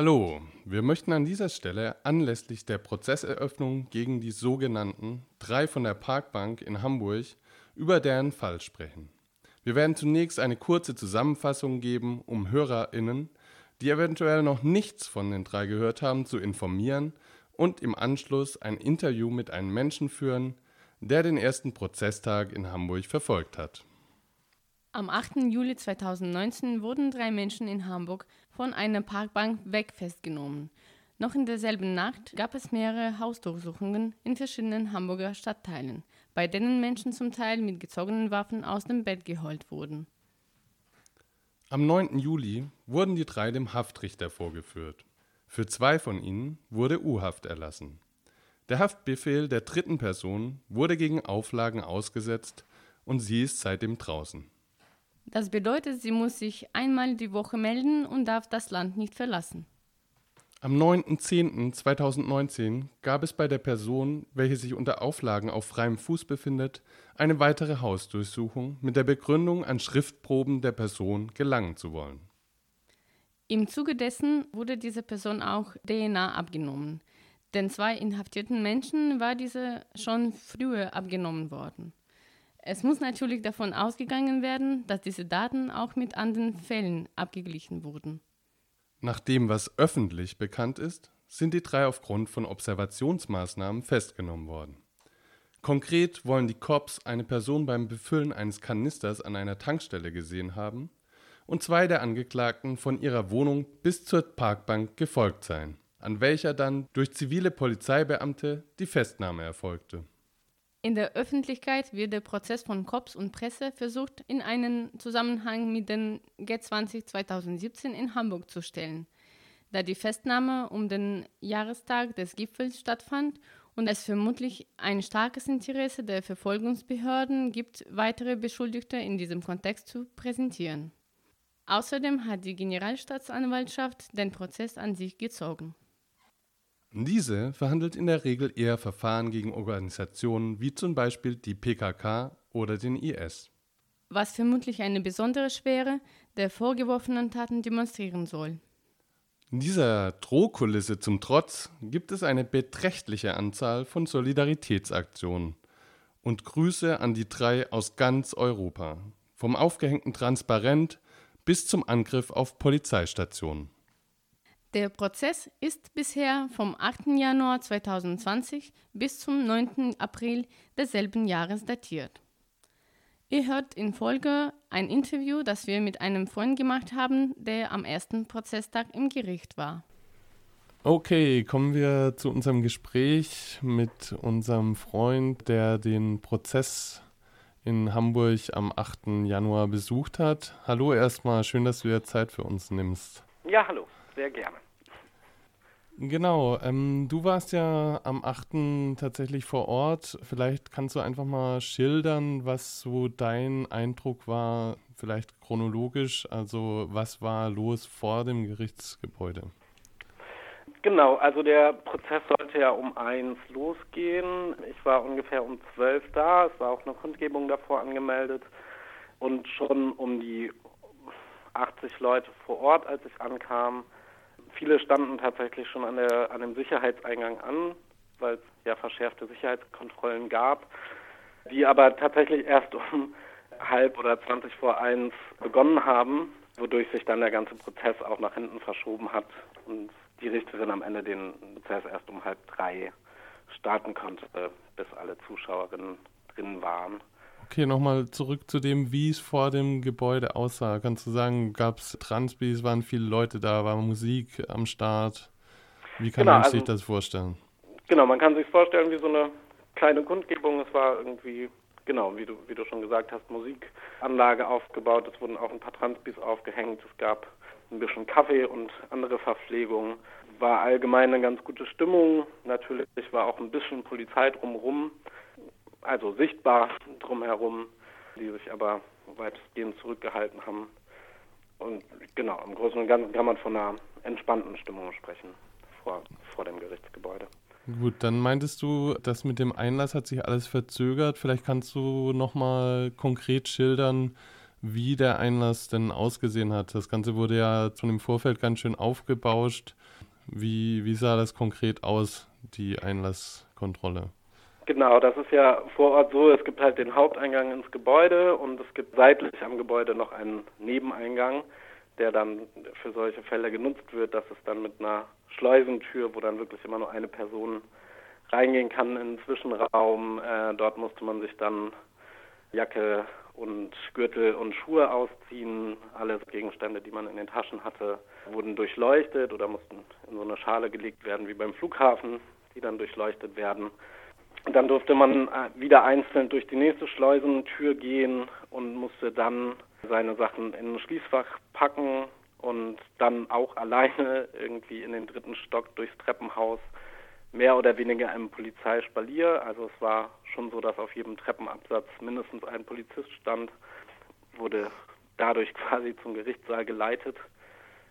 Hallo, wir möchten an dieser Stelle anlässlich der Prozesseröffnung gegen die sogenannten drei von der Parkbank in Hamburg über deren Fall sprechen. Wir werden zunächst eine kurze Zusammenfassung geben, um HörerInnen, die eventuell noch nichts von den drei gehört haben, zu informieren und im Anschluss ein Interview mit einem Menschen führen, der den ersten Prozesstag in Hamburg verfolgt hat. Am 8. Juli 2019 wurden drei Menschen in Hamburg von einer Parkbank weg festgenommen. Noch in derselben Nacht gab es mehrere Hausdurchsuchungen in verschiedenen Hamburger Stadtteilen, bei denen Menschen zum Teil mit gezogenen Waffen aus dem Bett geholt wurden. Am 9. Juli wurden die drei dem Haftrichter vorgeführt. Für zwei von ihnen wurde U-Haft erlassen. Der Haftbefehl der dritten Person wurde gegen Auflagen ausgesetzt und sie ist seitdem draußen. Das bedeutet, sie muss sich einmal die Woche melden und darf das Land nicht verlassen. Am 9.10.2019 gab es bei der Person, welche sich unter Auflagen auf freiem Fuß befindet, eine weitere Hausdurchsuchung mit der Begründung, an Schriftproben der Person gelangen zu wollen. Im Zuge dessen wurde dieser Person auch DNA abgenommen. Den zwei inhaftierten Menschen war diese schon früher abgenommen worden. Es muss natürlich davon ausgegangen werden, dass diese Daten auch mit anderen Fällen abgeglichen wurden. Nach dem, was öffentlich bekannt ist, sind die drei aufgrund von Observationsmaßnahmen festgenommen worden. Konkret wollen die Cops eine Person beim Befüllen eines Kanisters an einer Tankstelle gesehen haben und zwei der Angeklagten von ihrer Wohnung bis zur Parkbank gefolgt sein, an welcher dann durch zivile Polizeibeamte die Festnahme erfolgte. In der Öffentlichkeit wird der Prozess von Cops und Presse versucht, in einen Zusammenhang mit den G20 2017 in Hamburg zu stellen, da die Festnahme um den Jahrestag des Gipfels stattfand und es vermutlich ein starkes Interesse der Verfolgungsbehörden gibt, weitere Beschuldigte in diesem Kontext zu präsentieren. Außerdem hat die Generalstaatsanwaltschaft den Prozess an sich gezogen. Diese verhandelt in der Regel eher Verfahren gegen Organisationen wie zum Beispiel die PKK oder den IS. Was vermutlich eine besondere Schwere der vorgeworfenen Taten demonstrieren soll. In dieser Drohkulisse zum Trotz gibt es eine beträchtliche Anzahl von Solidaritätsaktionen und Grüße an die drei aus ganz Europa, vom aufgehängten Transparent bis zum Angriff auf Polizeistationen. Der Prozess ist bisher vom 8. Januar 2020 bis zum 9. April desselben Jahres datiert. Ihr hört in Folge ein Interview, das wir mit einem Freund gemacht haben, der am ersten Prozesstag im Gericht war. Okay, kommen wir zu unserem Gespräch mit unserem Freund, der den Prozess in Hamburg am 8. Januar besucht hat. Hallo erstmal, schön, dass du dir Zeit für uns nimmst. Ja, hallo sehr gerne. Genau, ähm, du warst ja am 8. tatsächlich vor Ort. Vielleicht kannst du einfach mal schildern, was so dein Eindruck war, vielleicht chronologisch. Also was war los vor dem Gerichtsgebäude? Genau, also der Prozess sollte ja um eins losgehen. Ich war ungefähr um zwölf da. Es war auch eine Kundgebung davor angemeldet. Und schon um die 80 Leute vor Ort, als ich ankam, Viele standen tatsächlich schon an, der, an dem Sicherheitseingang an, weil es ja verschärfte Sicherheitskontrollen gab, die aber tatsächlich erst um halb oder 20 vor eins begonnen haben, wodurch sich dann der ganze Prozess auch nach hinten verschoben hat und die Richterin am Ende den Prozess erst um halb drei starten konnte, bis alle Zuschauerinnen drin waren. Okay, nochmal zurück zu dem, wie es vor dem Gebäude aussah. Kannst du sagen, gab es Transbis, waren viele Leute da, war Musik am Start? Wie kann genau, man sich also, das vorstellen? Genau, man kann sich vorstellen wie so eine kleine Kundgebung. Es war irgendwie, genau, wie du, wie du schon gesagt hast, Musikanlage aufgebaut. Es wurden auch ein paar Transbis aufgehängt. Es gab ein bisschen Kaffee und andere Verpflegung. War allgemein eine ganz gute Stimmung. Natürlich war auch ein bisschen Polizei drumherum also sichtbar drumherum, die sich aber weitestgehend zurückgehalten haben. Und genau, im Großen und Ganzen kann man von einer entspannten Stimmung sprechen vor, vor dem Gerichtsgebäude. Gut, dann meintest du, das mit dem Einlass hat sich alles verzögert. Vielleicht kannst du nochmal konkret schildern, wie der Einlass denn ausgesehen hat. Das Ganze wurde ja schon im Vorfeld ganz schön aufgebauscht. Wie, wie sah das konkret aus, die Einlasskontrolle? Genau, das ist ja vor Ort so, es gibt halt den Haupteingang ins Gebäude und es gibt seitlich am Gebäude noch einen Nebeneingang, der dann für solche Fälle genutzt wird. Das ist dann mit einer Schleusentür, wo dann wirklich immer nur eine Person reingehen kann in den Zwischenraum. Äh, dort musste man sich dann Jacke und Gürtel und Schuhe ausziehen. Alle Gegenstände, die man in den Taschen hatte, wurden durchleuchtet oder mussten in so eine Schale gelegt werden wie beim Flughafen, die dann durchleuchtet werden. Und dann durfte man äh, wieder einzeln durch die nächste Schleusentür gehen und musste dann seine Sachen in ein Schließfach packen und dann auch alleine irgendwie in den dritten Stock durchs Treppenhaus mehr oder weniger im Polizeispalier. Also es war schon so, dass auf jedem Treppenabsatz mindestens ein Polizist stand, wurde dadurch quasi zum Gerichtssaal geleitet.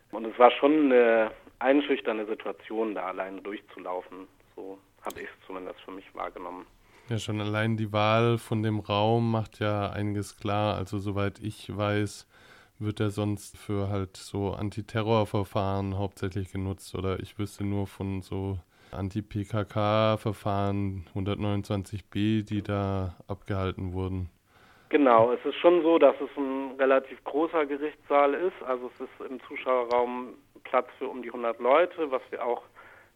Und es war schon eine einschüchternde Situation, da alleine durchzulaufen. So habe ich es zumindest für mich wahrgenommen. Ja, schon allein die Wahl von dem Raum macht ja einiges klar. Also soweit ich weiß, wird er sonst für halt so Antiterrorverfahren hauptsächlich genutzt oder ich wüsste nur von so Anti-PKK-Verfahren 129b, die da abgehalten wurden. Genau, es ist schon so, dass es ein relativ großer Gerichtssaal ist. Also es ist im Zuschauerraum Platz für um die 100 Leute, was wir auch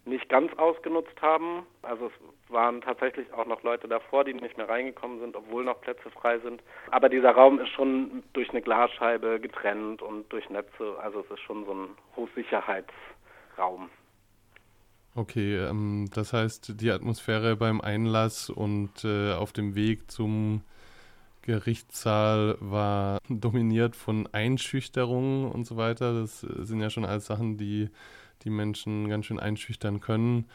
nicht ganz ausgenutzt haben. Also es waren tatsächlich auch noch Leute davor, die nicht mehr reingekommen sind, obwohl noch Plätze frei sind. Aber dieser Raum ist schon durch eine Glasscheibe getrennt und durch Netze. Also es ist schon so ein Hochsicherheitsraum. Okay, ähm, das heißt, die Atmosphäre beim Einlass und äh, auf dem Weg zum Gerichtssaal war dominiert von Einschüchterungen und so weiter. Das sind ja schon alles Sachen, die die Menschen ganz schön einschüchtern können.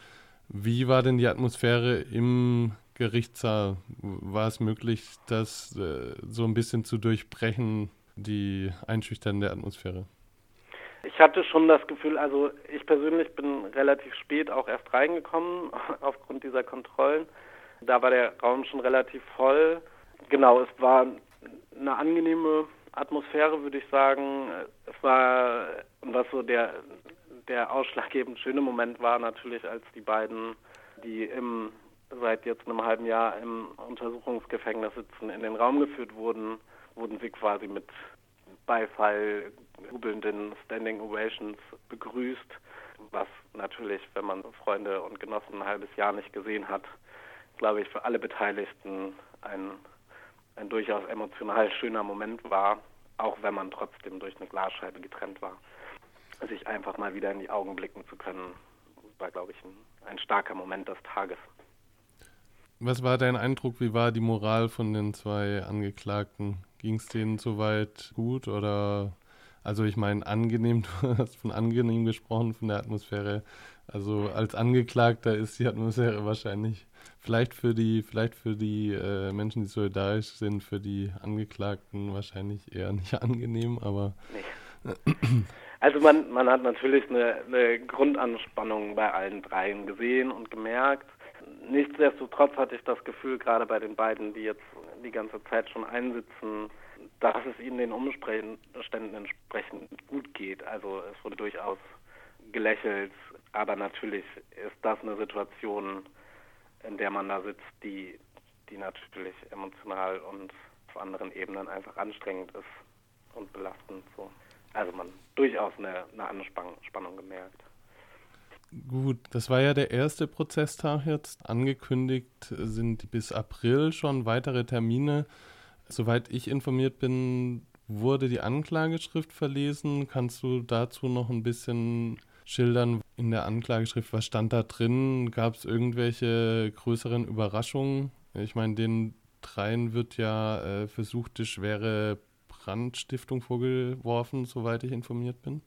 Wie war denn die Atmosphäre im Gerichtssaal? War es möglich, das äh, so ein bisschen zu durchbrechen, die einschüchternde Atmosphäre? Ich hatte schon das Gefühl, also ich persönlich bin relativ spät auch erst reingekommen aufgrund dieser Kontrollen. Da war der Raum schon relativ voll. Genau, es war eine angenehme Atmosphäre, würde ich sagen. Es war, was so der, der ausschlaggebend schöne Moment war natürlich, als die beiden, die im, seit jetzt einem halben Jahr im Untersuchungsgefängnis sitzen, in den Raum geführt wurden, wurden sie quasi mit Beifall, jubelnden Standing Ovations begrüßt, was natürlich, wenn man Freunde und Genossen ein halbes Jahr nicht gesehen hat, glaube ich, für alle Beteiligten ein, ein durchaus emotional schöner Moment war, auch wenn man trotzdem durch eine Glasscheibe getrennt war. Sich einfach mal wieder in die Augen blicken zu können, war, glaube ich, ein, ein starker Moment des Tages. Was war dein Eindruck? Wie war die Moral von den zwei Angeklagten? Ging es denen soweit gut oder also ich meine angenehm, du hast von angenehm gesprochen, von der Atmosphäre. Also als Angeklagter ist die Atmosphäre wahrscheinlich vielleicht für die, vielleicht für die äh, Menschen, die solidarisch sind, für die Angeklagten wahrscheinlich eher nicht angenehm, aber. Nee. Also man, man hat natürlich eine, eine Grundanspannung bei allen dreien gesehen und gemerkt. Nichtsdestotrotz hatte ich das Gefühl, gerade bei den beiden, die jetzt die ganze Zeit schon einsitzen, dass es ihnen den Umständen entsprechend gut geht. Also es wurde durchaus gelächelt, aber natürlich ist das eine Situation, in der man da sitzt, die, die natürlich emotional und auf anderen Ebenen einfach anstrengend ist und belastend. So. Also man durchaus eine, eine Anspannung gemerkt. Gut, das war ja der erste Prozesstag jetzt. Angekündigt sind bis April schon weitere Termine. Soweit ich informiert bin, wurde die Anklageschrift verlesen. Kannst du dazu noch ein bisschen schildern in der Anklageschrift? Was stand da drin? Gab es irgendwelche größeren Überraschungen? Ich meine, den dreien wird ja äh, versuchte schwere Brandstiftung vorgeworfen, soweit ich informiert bin.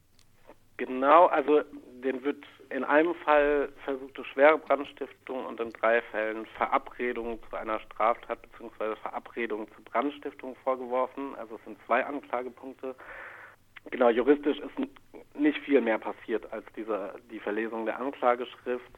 Genau, also den wird in einem Fall versuchte schwere Brandstiftung und in drei Fällen Verabredung zu einer Straftat bzw. Verabredung zur Brandstiftung vorgeworfen. Also es sind zwei Anklagepunkte. Genau, juristisch ist nicht viel mehr passiert als diese, die Verlesung der Anklageschrift,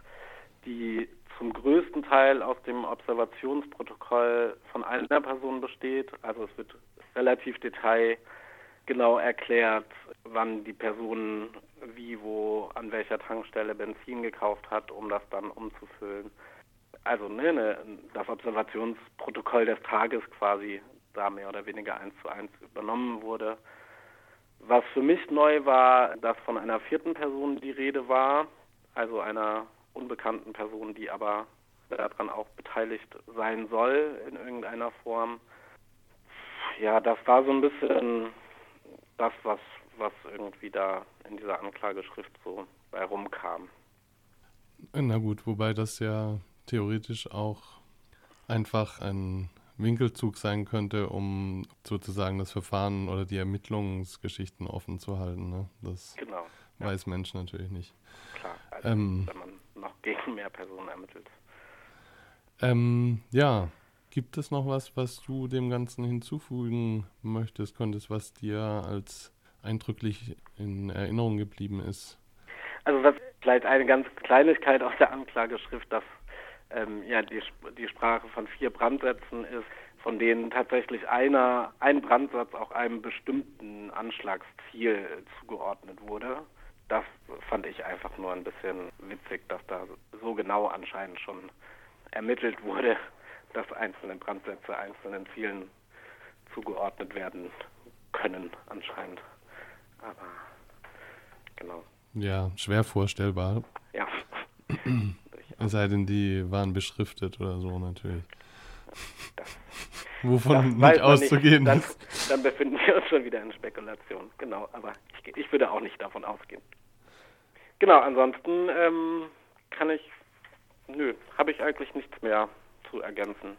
die zum größten Teil aus dem Observationsprotokoll von einer Person besteht. Also es wird relativ detailgenau erklärt, wann die Person wie, wo, an welcher Tankstelle Benzin gekauft hat, um das dann umzufüllen. Also ne, ne, das Observationsprotokoll des Tages quasi da mehr oder weniger eins zu eins übernommen wurde. Was für mich neu war, dass von einer vierten Person die Rede war, also einer unbekannten Person, die aber daran auch beteiligt sein soll in irgendeiner Form. Ja, das war so ein bisschen das, was, was irgendwie da in dieser Anklageschrift so bei rumkam. Na gut, wobei das ja theoretisch auch einfach ein Winkelzug sein könnte, um sozusagen das Verfahren oder die Ermittlungsgeschichten offen zu halten. Ne? Das genau, weiß ja. Mensch natürlich nicht. Klar, also ähm, wenn man noch gegen mehr Personen ermittelt. Ähm, ja, gibt es noch was, was du dem Ganzen hinzufügen möchtest, könntest, was dir als eindrücklich in Erinnerung geblieben ist? Also was vielleicht eine ganz Kleinigkeit aus der Anklageschrift, dass ähm, ja die, die Sprache von vier Brandsätzen ist, von denen tatsächlich einer, ein Brandsatz auch einem bestimmten Anschlagsziel zugeordnet wurde. Das fand ich einfach nur ein bisschen witzig, dass da so genau anscheinend schon ermittelt wurde, dass einzelne Brandsätze einzelnen Zielen zugeordnet werden können anscheinend. Aber genau. Ja, schwer vorstellbar. Ja. Es sei denn, die waren beschriftet oder so natürlich. Das, Wovon das nicht auszugehen nicht. Dann, dann, befinden wir uns schon wieder in Spekulation. Genau, aber ich, ich würde auch nicht davon ausgehen. Genau, ansonsten ähm, kann ich, nö, habe ich eigentlich nichts mehr zu ergänzen.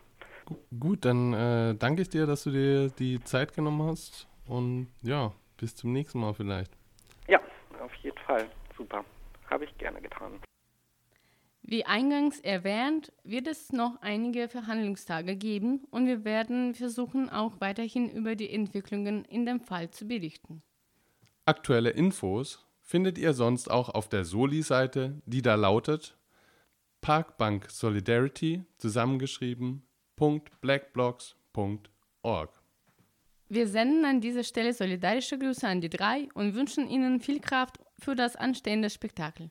Gut, dann äh, danke ich dir, dass du dir die Zeit genommen hast und ja, bis zum nächsten Mal vielleicht. Ja, auf jeden Fall. Super. Habe ich gerne getan. Wie eingangs erwähnt, wird es noch einige Verhandlungstage geben und wir werden versuchen, auch weiterhin über die Entwicklungen in dem Fall zu berichten. Aktuelle Infos findet ihr sonst auch auf der Soli-Seite, die da lautet Parkbank Solidarity zusammengeschrieben .blackblocks.org. Wir senden an dieser Stelle solidarische Grüße an die drei und wünschen Ihnen viel Kraft für das anstehende Spektakel.